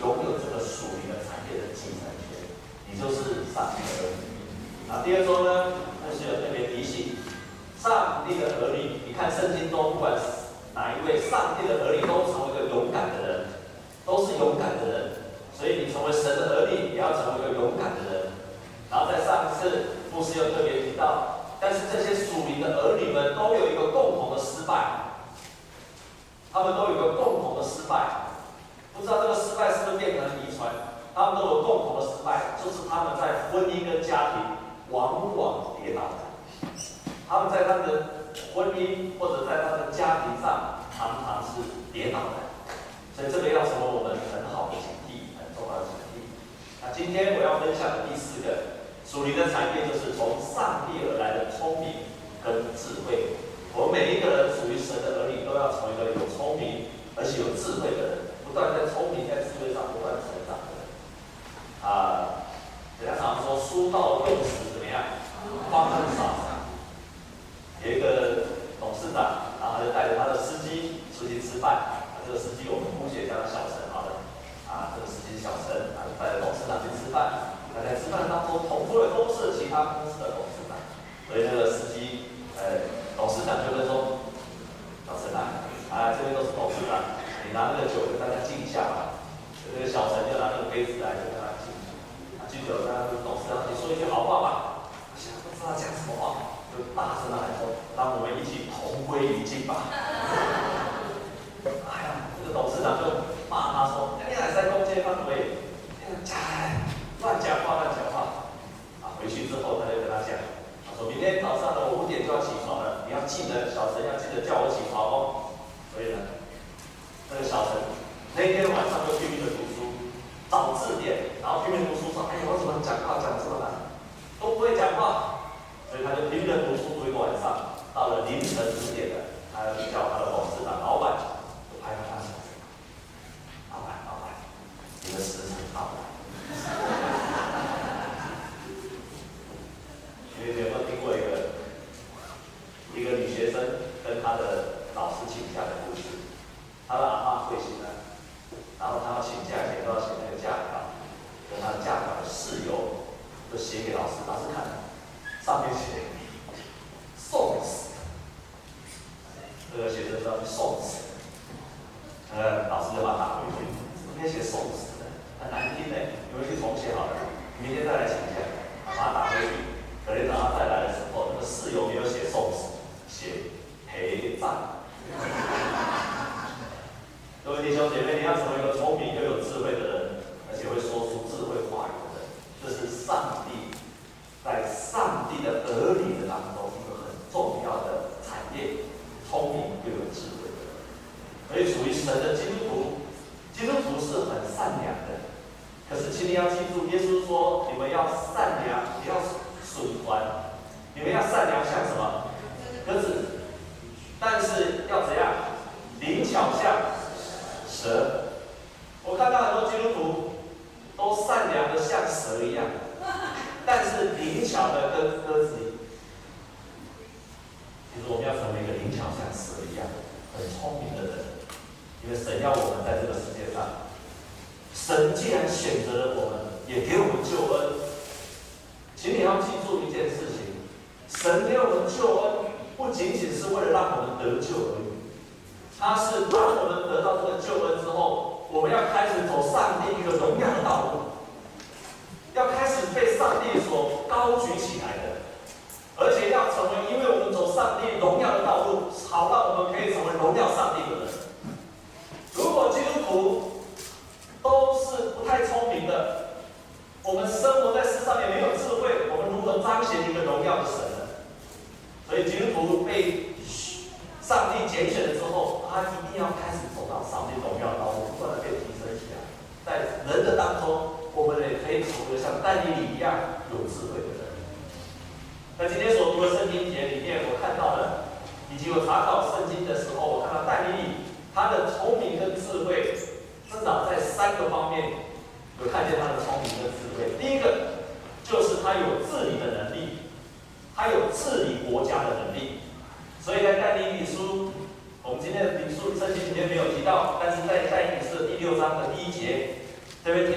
拥有这个属灵的产业的继承权，你就是上帝的儿女。啊，第二周呢，那是有特别提醒，上帝的儿女，你看圣经中，不管是哪一位上帝的儿女，都成为一个勇敢的人，都是勇敢的人。所以你成为神的儿女，也要成为一个勇敢的人。然后在上一次，牧师又特别提到，但是这些属灵的儿女们都有一个共同的失败，他们都有一个共同的失败，不知道这个就是他们在婚姻跟家庭往往跌倒的，他们在他们的婚姻或者在他们的家庭上常常是跌倒的，所以这个要成为我们很好的警惕，很重要的警惕。那今天我要分享的第四个属灵的产业，就是从上帝而来的聪明跟智慧。我们每一个人属于神的儿女，都要成为一个有聪明而且有智慧的人，不断在聪明在智慧上不断。拼命读书说，哎呀，我怎么讲话讲这么难，都不会讲话，所以他就拼命读书。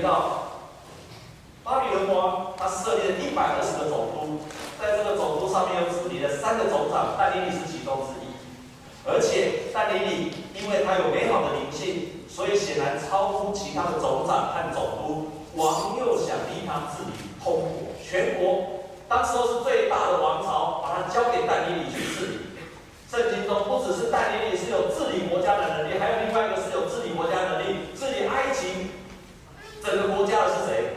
到。巴比伦王他设立了一百二十个总督，在这个总督上面又治理了三个总长，但以理是其中之一。而且但以理因为他有美好的灵性，所以显然超乎其他的总长和总督。王又想立他治理通国全国，当时候是最大的王朝，把它交给但以理去治理。圣经中不只是但以理是有治理国家的能力，还有另外一个是有治理国家能力，治理埃及整个国家的是谁？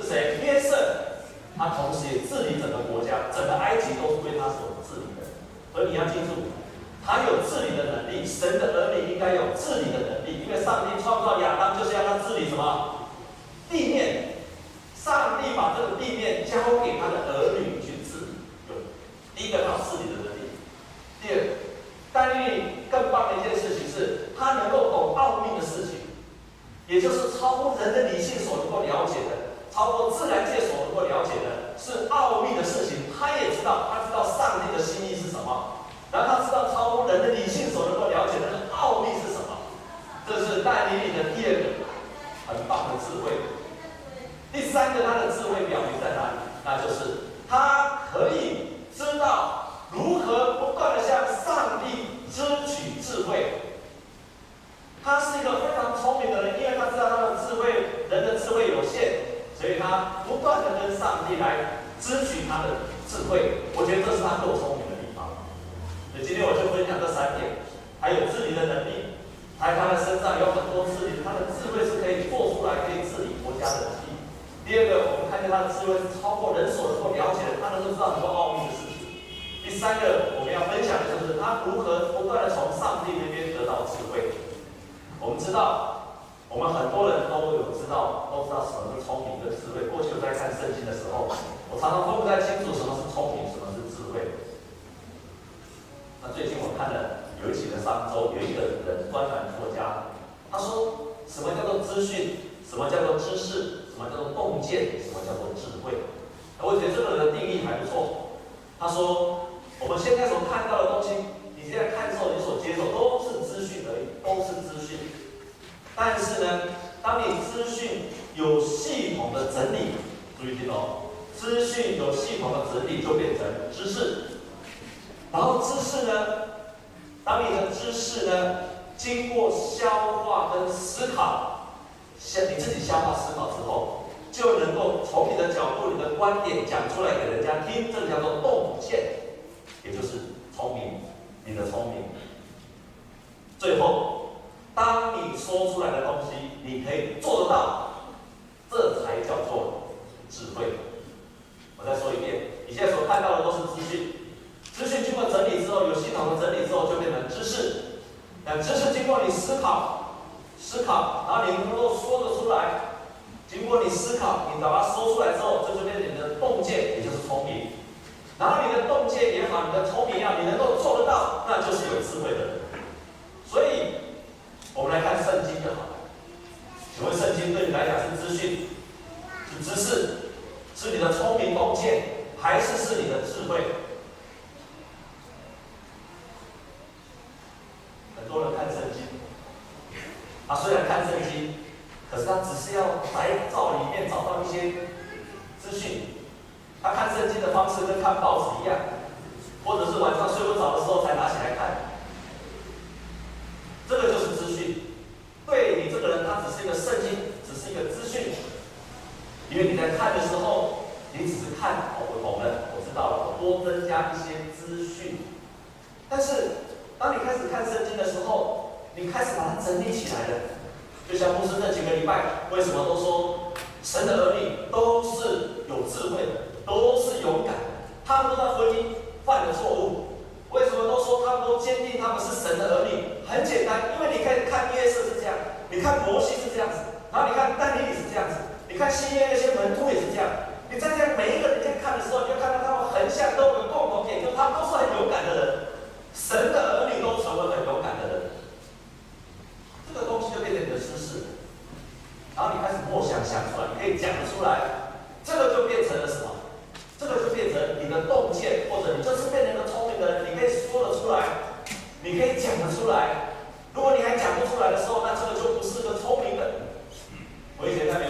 是谁？约瑟，他同时也治理整个国家，整个埃及都是归他所治理的。而你要记住，他有治理的能力。神的儿女应该有治理的能力，因为上帝创造亚当就是要他治理什么？地面。上帝把这个地面交给他的儿女去治理。有第一个，他有治理的能力。第二，但愿更棒的一件事情是，他能够懂奥秘的事情，也就是超乎人的理性所能够了解的。超过自然界所能够了解的是奥秘的事情，他也知道，他知道上帝的心意是什么，然后他知道超乎人的理性所能够了解的奥秘是什么。这是但以理的第二个很棒的智慧。第三个，他的智慧表明在哪里？那就是他可以知道如何不断地向上帝争取智慧。他是一个非常聪明的人，因为他知道他的智慧，人的智慧有限。所以他不断的跟上帝来支取他的智慧，我觉得这是他够聪明的地方。所以今天我就分享这三点，还有治理的能力，还有他的身上有很多治理，他的智慧是可以做出来可以治理国家的。第二个，我们看见他的智慧是超过人所能够了解的，他能够知道很多奥秘的事情。第三个，我们要分享的就是他如何不断的从上帝那边得到智慧。我们知道。我们很多人都有知道，都知道什么是聪明跟智慧。过去我在看圣经的时候，我常常分不太清楚什么是聪明，什么是智慧。那最近我看了有一期的商周，有一个人专栏作家，他说什么叫做资讯，什么叫做知识，什么叫做洞见，什么叫做智慧。我觉得这个人的定义还不错。他说我们现在所看到的东西，你现在看的时候，你所接受都是资讯而已，都是资讯。但是呢，整理，注意听哦，资讯有系统的整理就变成知识。然后知识呢，当你的知识呢经过消化跟思考，先你自己消化思考之后，就能够从你的角度、你的观点讲出来给人家听，这个叫做洞见，也就是聪明，你的聪明。最后。当你说出来的东西，你可以做得到，这才叫做智慧。我再说一遍，你现在所看到的都是资讯，资讯经过整理之后，有系统的整理之后，就变成知识。那知识经过你思考，思考，然后你能够说得出来，经过你思考，你把它说出来之后，这就变成你的洞见，也就是聪明。然后你的洞见也好，你的聪明也好，你能够做得到，那就是有智慧的人。所以。我们来看圣经就好了。请问圣经对你来讲是资讯、是知识、是你的聪明洞见，还是是你的智慧？很多人看圣经，他虽然看圣经，可是他只是要在灶里面找到一些资讯。他看圣经的方式跟看报纸一样，或者是晚上睡不着的时候才拿起来看。这个就是资讯，对你这个人，他只是一个圣经，只是一个资讯。因为你在看的时候，你只是看，哦，我懂了，我知道了，我多增加一些资讯。但是，当你开始看圣经的时候，你开始把它整理起来了。就像牧师那几个礼拜，为什么都说神的儿女都是有智慧的，都是勇敢的？他们都在婚姻犯了错误。为什么都说他们都坚定他们是神的儿女？很简单，因为你可以看约瑟是这样，你看摩西是这样子，然后你看但以理是这样子，看新约那些门徒也是这样。你站在每一个人在看的时候，你就看到他们横向都有共同点，就他们都是很勇敢的人。神的儿女都成为很勇敢的人，这个东西就变成你的知识，然后你开始默想想出来，你可以讲得出来，这个就变成了什么？这个就变成你的洞见，或者你就是变成一个聪明的人，你可以说得出来，你可以讲得出来。如果你还讲不出来的时候，那这个就不是个聪明的。我以前在美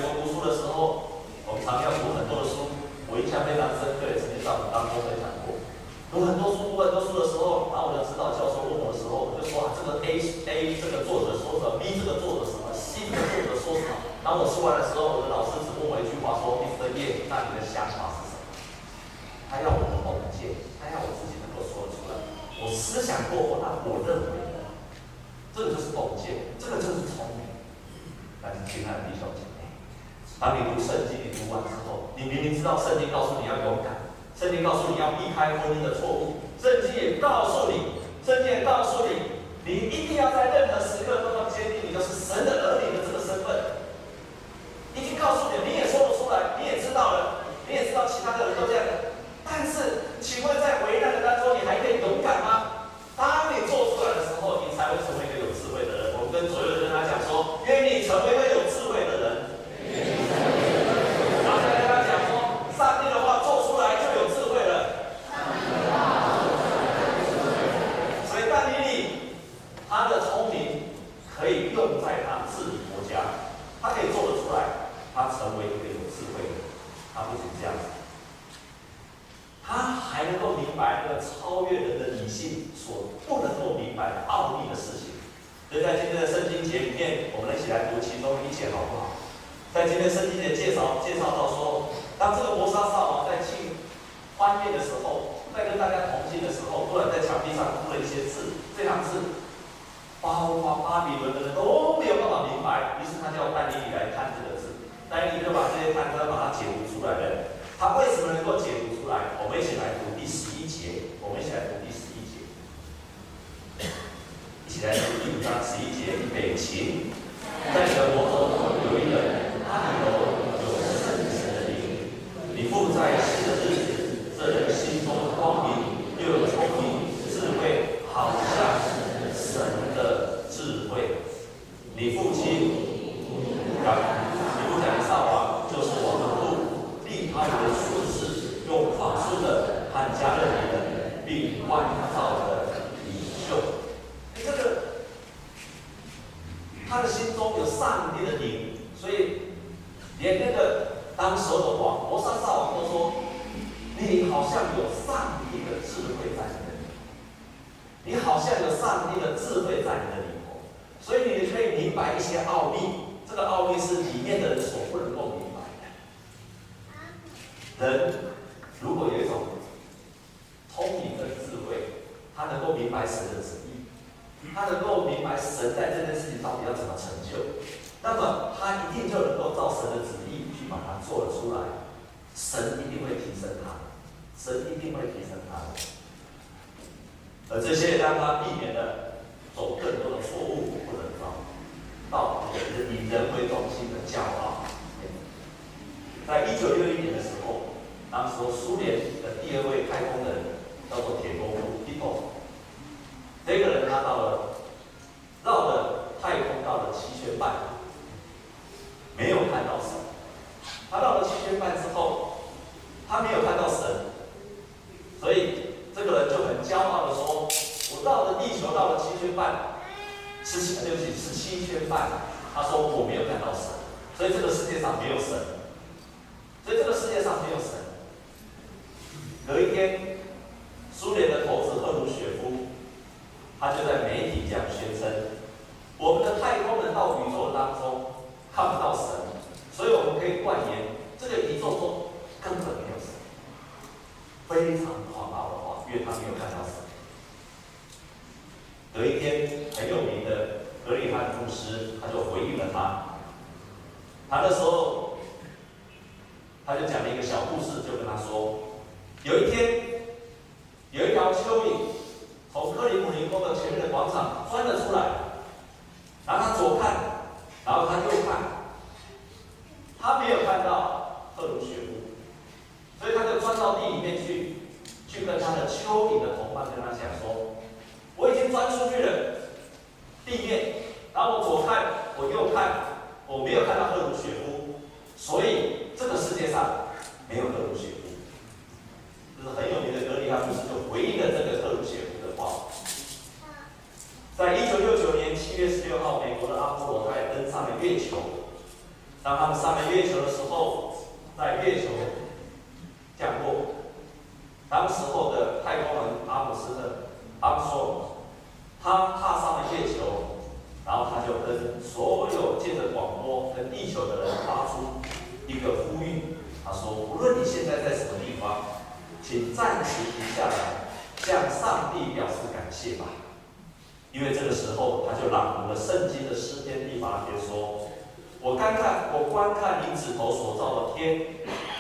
是一定会提升他的。而这些让他避免了怪言，这个一座座根本没有死，非常狂傲的话，因为他没有看到死。有一天很有名的格里汉牧师，他就回忆了他，他那时候他就讲了一个小故事，就跟他说，有一天。之后，在月球降落，当时候的太空人阿姆斯特阿姆斯特他踏上了月球，然后他就跟所有借着广播跟地球的人发出一个呼吁，他说：“无论你现在在什么地方，请暂时停下来，向上帝表示感谢吧。”因为这个时候，他就朗读了圣经的诗篇第八篇，说：“我观看，我观看你指头所造的天，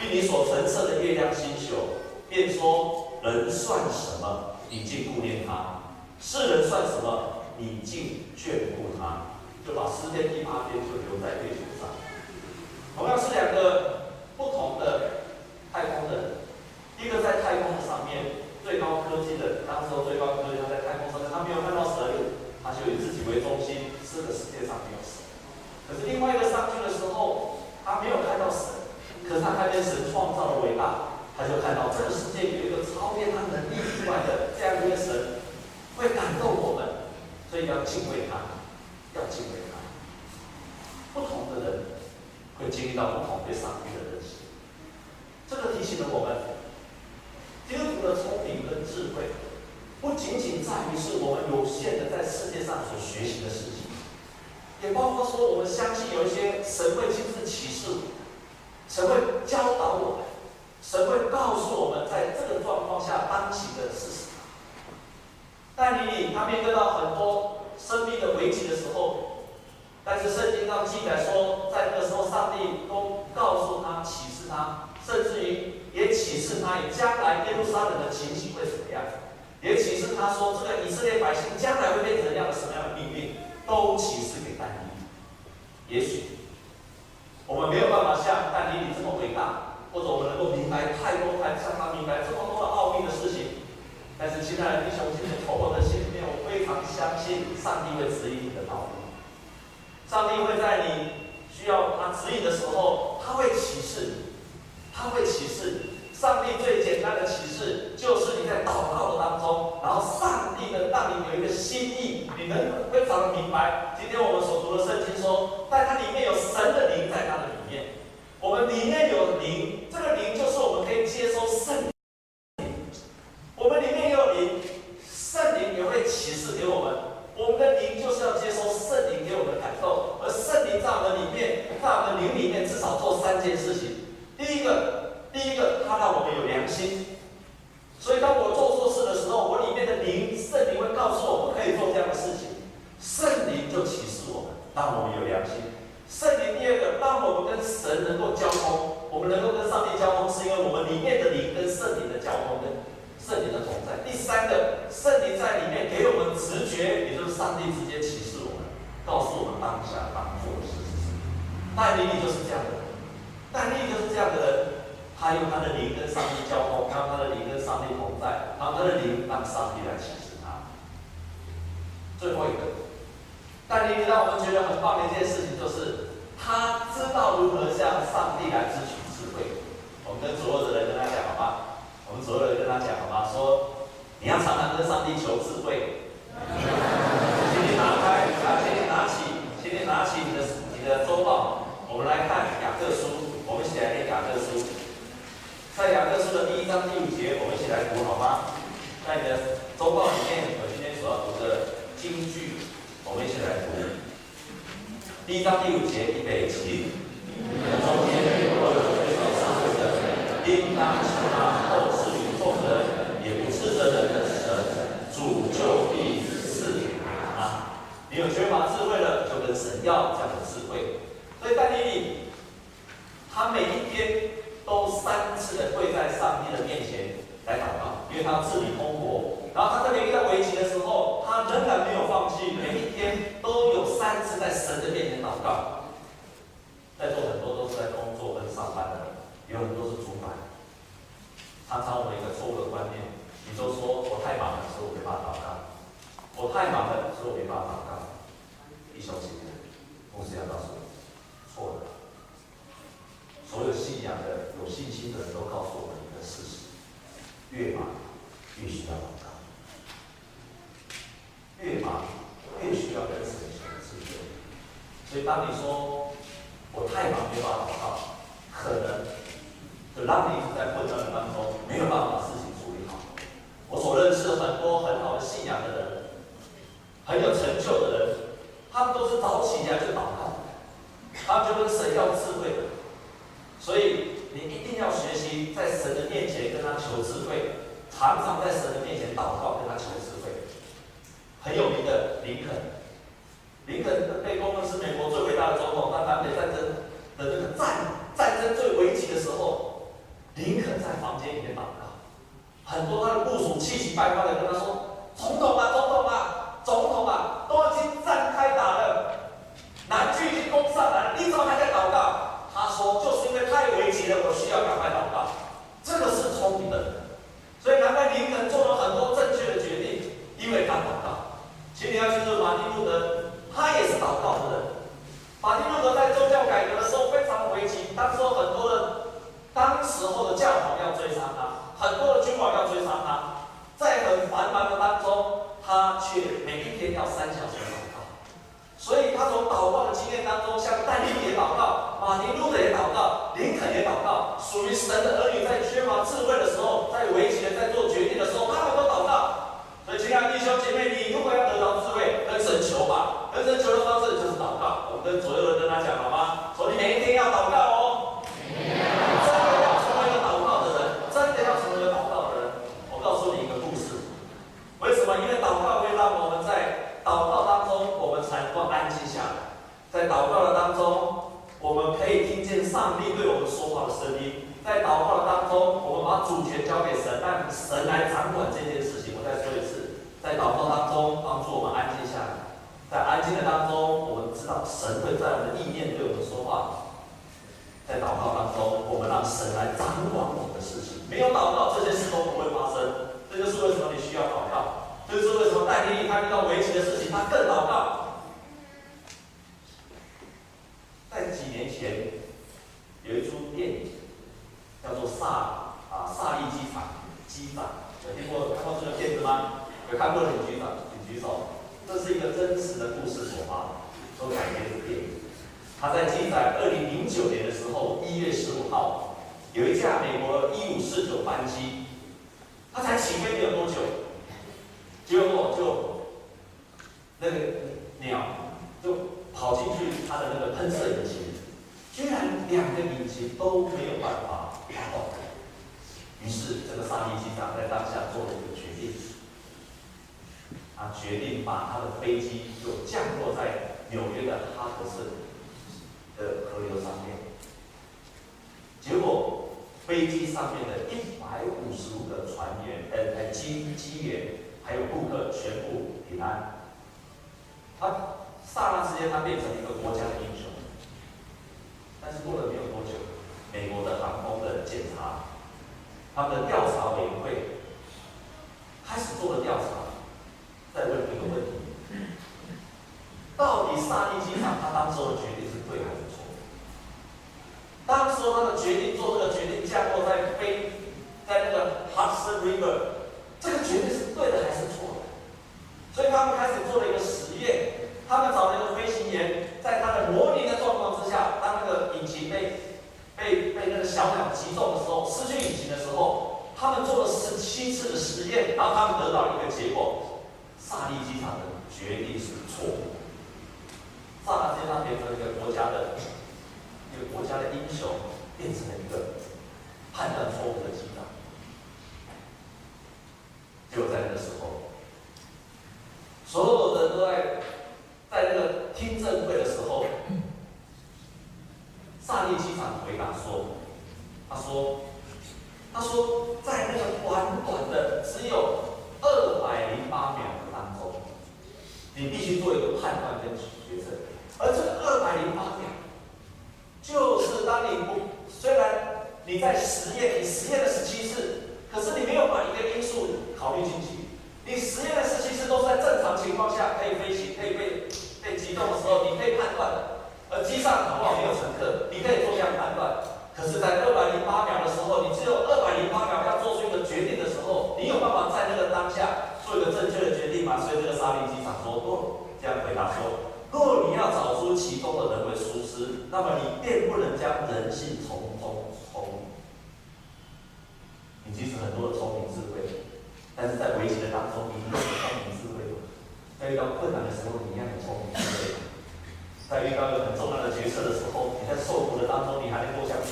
并你所陈设的月亮星宿，便说：人算什么？你竟顾念他；世人算什么？你竟眷顾他。”就把诗篇第八篇就留在月球上。同样是两个不同的太空人，一个在太空上面。最高科技的，当时候最高科技，他在太空上面，他没有看到神，他就以自己为中心，这个世界上没有神。可是另外一个上去的时候，他没有看到神，可是他看见神创造的伟大，他就看到这个世界有一个超越他能力之外的这样一个神，会感动我们，所以要敬畏他，要敬畏他。不同的人会经历到不同对上帝的认识，这个提醒了我们。基督徒的聪明跟智慧，不仅仅在于是我们有限的在世界上所学习的事情，也包括说我们相信有一些神会亲自启示，神会教导我们，神会告诉我们在这个状况下当行的是什么。但你他面对到很多生命的危机的时候，但是圣经上记载说，在那个时候上帝都告诉他启示他，甚至于。也启示他，以将来耶路撒冷的情形会怎么样？也启示他说，这个以色列百姓将来会变成怎样的什么样的命运，都启示给理。也许我们没有办法像但以理这么伟大，或者我们能够明白太多太像他明白这么多的奥秘的事情。但是，亲爱的弟兄姐妹，从我的心里面，我非常相信上帝会指引你的道路。上帝会在你需要他指引的时候，他会启示你。他会启示，上帝最简单的启示就是你在祷告的当中，然后上帝能让你有一个心意，你能非常的明白。今天我们所读的圣经说，在它里面有神的灵在它的里面，我们里面有灵，这个灵就是我们可以接收圣灵，我们里面也有灵，圣灵也会启示给我们，我们的灵就是要接收圣灵给我们的感动，而圣灵在我们里面，在我们灵里面至少做三件事情。第一个，第一个，他让我们有良心，所以当我做错事的时候，我里面的灵圣灵会告诉我不可以做这样的事情，圣灵就启示我们，让我们有良心。圣灵第二个，让我们跟神能够交通，我们能够跟上帝交通，是因为我们里面的灵跟圣灵的交通跟圣灵的同在。第三个，圣灵在里面给我们直觉，也就是上帝直接启示我们，告诉我们当下当做的事是什么。但以理就是这样的。但以理就是这样的人，他用他的灵跟上帝交通，他用他的灵跟上帝同在，他用他的灵让上帝来启示他。最后一个，但丽丽让我们觉得很棒的一件事情就是，他知道如何向上帝来支取。跟左右的人跟他讲好吗？我们左右的人跟他讲好吗？说你要常常跟上帝求智慧。请你拿开，啊，请你拿起，请你拿起你的你的周报，我们来看雅各书。我们一起来念雅各书，在雅各书的第一章第五节，我们一起来读好吗？在你的周报里面，我今天所要读的金句，我们一起来读。第一章第五节，预备起。中间有，当向他后赐与众人，也不是真人的神，主就必赐给他。你有缺乏智慧的，就跟神要讲的智慧。所以但以理。他每一天都三次的跪在上帝的面前来祷告，因为他要治理通国。然后他特别遇到危急的时候，他仍然没有放弃，每一天都有三次在神的面前祷告。在座很多都是在工作跟上班的人，有很多是主管。常常我们一个错误的观念，你都说我太忙了，所以我没办法祷告；我太忙了，所以我没办法祷告。弟兄姐妹，牧师要告诉你，错了。信心的人都告诉我们一个事实：越忙越需要祷告，越忙越需要跟神求智慧。所以当你说我太忙没办法祷告，可能就让你在混乱当中没有办法事情处理好。我所认识很多很好的信仰的人，很有成就的人，他们都是早起来就祷告，他们就跟神要智慧。所以你一定要学习在神的面前跟他求智慧，常常在神的面前祷告，跟他求智慧。很有名的林肯，林肯被公认是美国最伟大的总统。他南北战争的这个战战争最，林肯在房间里面祷告，很多他的部属气急败坏的跟他说：“总统啊，总统啊，总统啊，都已经战开打了，南军已经攻上来了，你怎么还在祷告？”他说：“就是因为太危急了，我需要赶快祷告。这个是聪明的人，所以难怪林肯做了很多正确的决定，因为他祷告。其实你要记住，马丁路德他也是祷告的人。马丁路德在宗教改革的时候非常危急，当时候很多的当时候的教皇要追杀他，很多的君王要追杀他，在很繁忙的当中，他却每一天要三小时。”所以他从祷告的经验当中，像但以理也祷告，马丁路德也祷告，林肯也祷告，属于神的儿女在缺乏智慧的时候，在危急的在做决定的时候，他们都祷告。所以亲爱的弟兄姐妹，你如果要得到智慧，跟神求吧，跟神求的方式就是祷告。我们跟左右的人跟他讲好吗？说你每一天要祷告哦，真的要成为一个祷告的人，真的要成为一个祷告的人。我告诉你一个故事，为什么？因为祷告会让我们在。祷告当中，我们才能够安静下来。在祷告的当中，我们可以听见上帝对我们说话的声音。在祷告的当中，我们把主权交给神，让神来掌管这件事情。我再说一次，在祷告当中，帮助我们安静下来。在安静的当中，我们知道神会在我们的意念对我们说话。在祷告当中，我们让神来掌管我们的事情。没有祷告，这些事都不会发生。这就是为什么你需要祷告。这就是为什么但以理他遇到危急的事情，他更祷告。在几年前，有一出电影叫做《萨啊萨利机场机长》，有听过看过这个片子吗？有看过的请举手，请举手。这是一个真实的故事所发所改编的电影。他在记载二零零九年的时候，一月十五号，有一架美国一五四九班机，他才起飞没有多久。结果就那个鸟就跑进去它的那个喷射引擎，居然两个引擎都没有办法发动。于是这个萨利机长在当下做了一个决定，他决定把他的飞机就降落在纽约的哈德逊的河流上面。结果飞机上面的一百五十五个船员，呃呃机机员。还有顾客全部平安，他刹那之间，他变成一个国家的英雄。但是过了没有多久，美国的航空的检查，他们的调查委员会开始做了调查，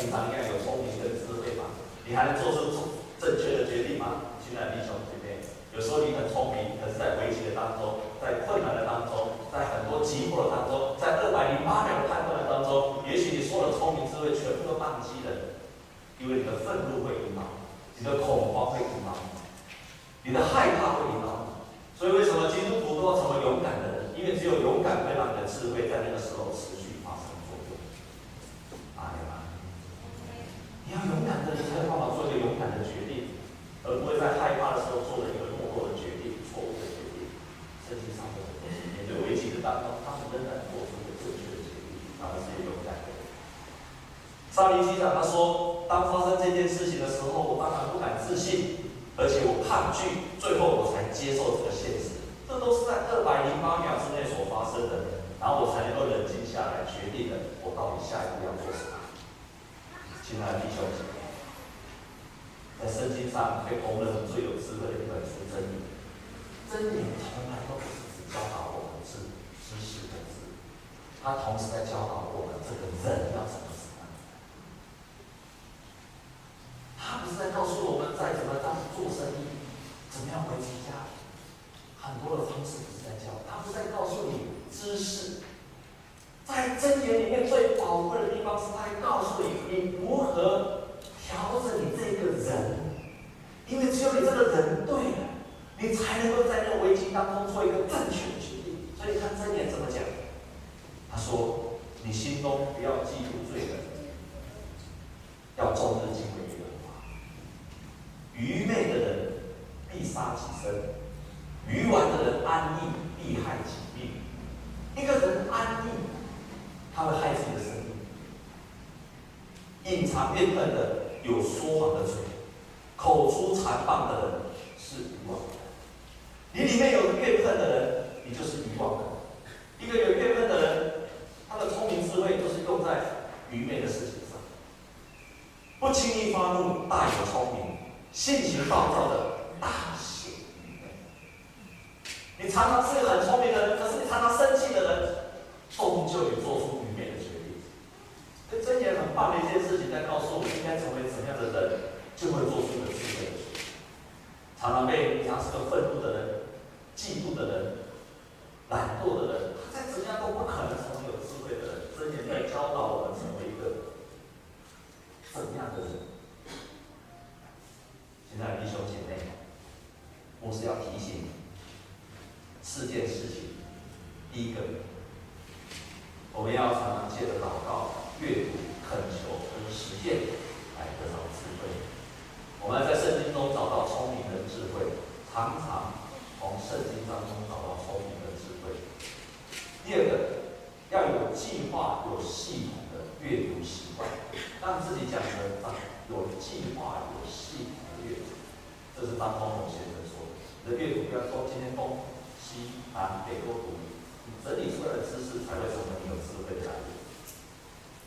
平常一样有聪明跟智慧吗？你还能做出正确的决定吗？亲爱的弟兄姐妹，有时候你很聪明，可是在危机的当中，在困难的当中，在很多急迫的当中，在二百零八秒的判断的当中，也许你所有的聪明智慧全部都宕机了，因为你的愤怒会引导你。的恐慌会引导你，的害怕会引导你，所以为什么基督徒都要成为勇敢的人？因为只有勇敢会让你的智慧在那个时候持续发生作用。阿门。你要勇敢的。人才有办法做一个勇敢的。决定，而不会在害怕的。时候做了一个懦弱的。决定、错误的。决定。圣经上的面对危机的。当中，他们仍然做出了正确的。决定，他们是勇敢的。上帝记上他说。当发生这件事情的。时候，我当然不敢置信，而且我抗拒，最后我才接受这个现实。这都是在二百零八秒之内所发生的，然后我才能够冷静下来，决定了我到底下一步要做什么。亲爱的。弟兄姐，在圣经上被公认最有智慧的一本书《箴言》，箴言从来都不是只教导我们知知识的字，它同时在教导我们这个人要怎么怎么。他不是在告诉我们，在怎么当做生意，怎么样维持家庭，很多的方式不是在教，他不是在告诉你知识，在箴言里面最宝贵的地方是，他在告诉你你如何调整你这个人，因为只有你这个人对了，你才能够在那个危机当中做一个正确的决定。所以你看箴言怎么讲？他说：“你心中不要记住罪人，要终日敬畏。”愚昧的人必杀己身，愚顽的人安逸必害己命。一个人安逸，他会害自己的生命。隐藏怨恨的有说谎的嘴，口出谗谤的人是愚妄的。你里面有怨恨的人，你就是愚妄的。一个有怨恨的人，他的聪明智慧都是用在愚昧的事情上。不轻易发怒，大有聪明。性情暴躁的大显愚昧。你常常是个很聪明的人，可是你常常生气的人，终究你做出愚昧的决定。这箴言很棒的一件事情，在告诉我们应该成为怎样的人，就会做出一个智慧的决定。常常被你常是个愤怒的人、嫉妒的人、懒惰的人，他再怎样都不可能成为有智慧的人。箴言在教导我们成为一个怎样的人。亲爱的弟兄姐妹，我是要提醒你四件事情。第一个，我们要常常借着祷告、阅读、恳求和实践来得到智慧。我们要在圣经中找到聪明的智慧，常常从圣经当中找到聪明的智慧。第二个，要有计划、有系统的阅读习惯，让自己讲得长，有计划、有系统。这是张光宏先生说的：“你的阅读不要说今天东西南北都读，你整理出来的知识才会成为你有智慧的来源。”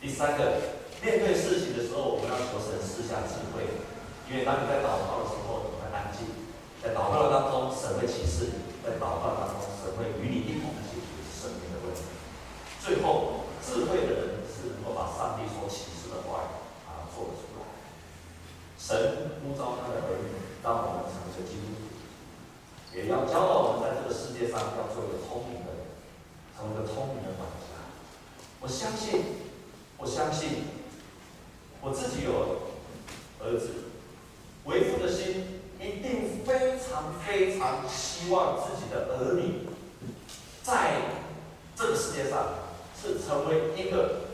第三个，面对事情的时候，我们要求神赐下智慧，因为当你在祷告的时候，你会安静；在祷告的当中，神会启示你；在祷告当中，神会与你一同解决生命的问题。最后，智慧的人是能够把上帝所启示的话语把它做出来。神呼召他的儿女。让我们成为基督徒，也要教导我们在这个世界上要做一个聪明的人，成为一个聪明的管家。我相信，我相信，我自己有儿子，为父的心一定非常非常希望自己的儿女，在这个世界上是成为一个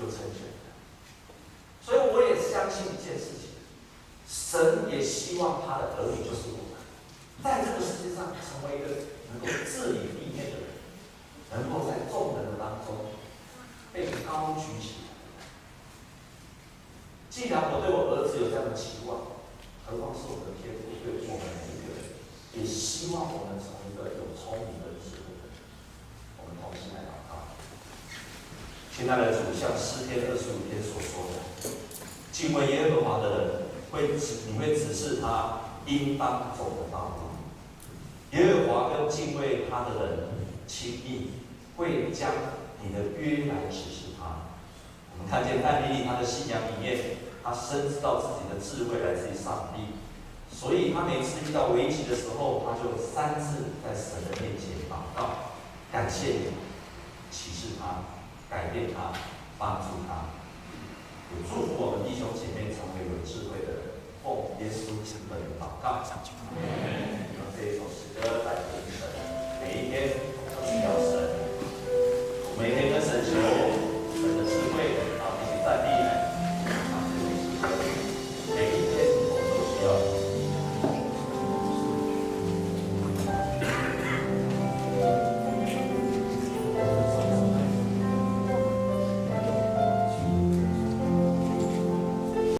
有成就的。所以我也相信一件事情。神也希望他的儿女就是我们，在这个世界上成为一个能够治理地面的人，能够在众人的当中被高举起来。既然我对我儿子有这样的期望，何况是我的天父对我们每一个人，也希望我们成为一个有聪明的智慧的人。我们同心来祷告。亲亲爱的主，像诗篇二十五篇所说的，敬畏耶和华的人会指，你会指示他应当走的道路。耶和华跟敬畏他的人亲密，会将你的约来指示他。我们看见艾米丽，她的信仰里面，她深知道自己的智慧来自于上帝，所以她每次遇到危机的时候，她就三次在神的面前祷告，感谢你，启示他，改变他，帮助他。也祝福我们弟兄姐妹成为有智慧的人，奉耶稣基本祷告。用这一首诗歌来回神，每一天都需要神。May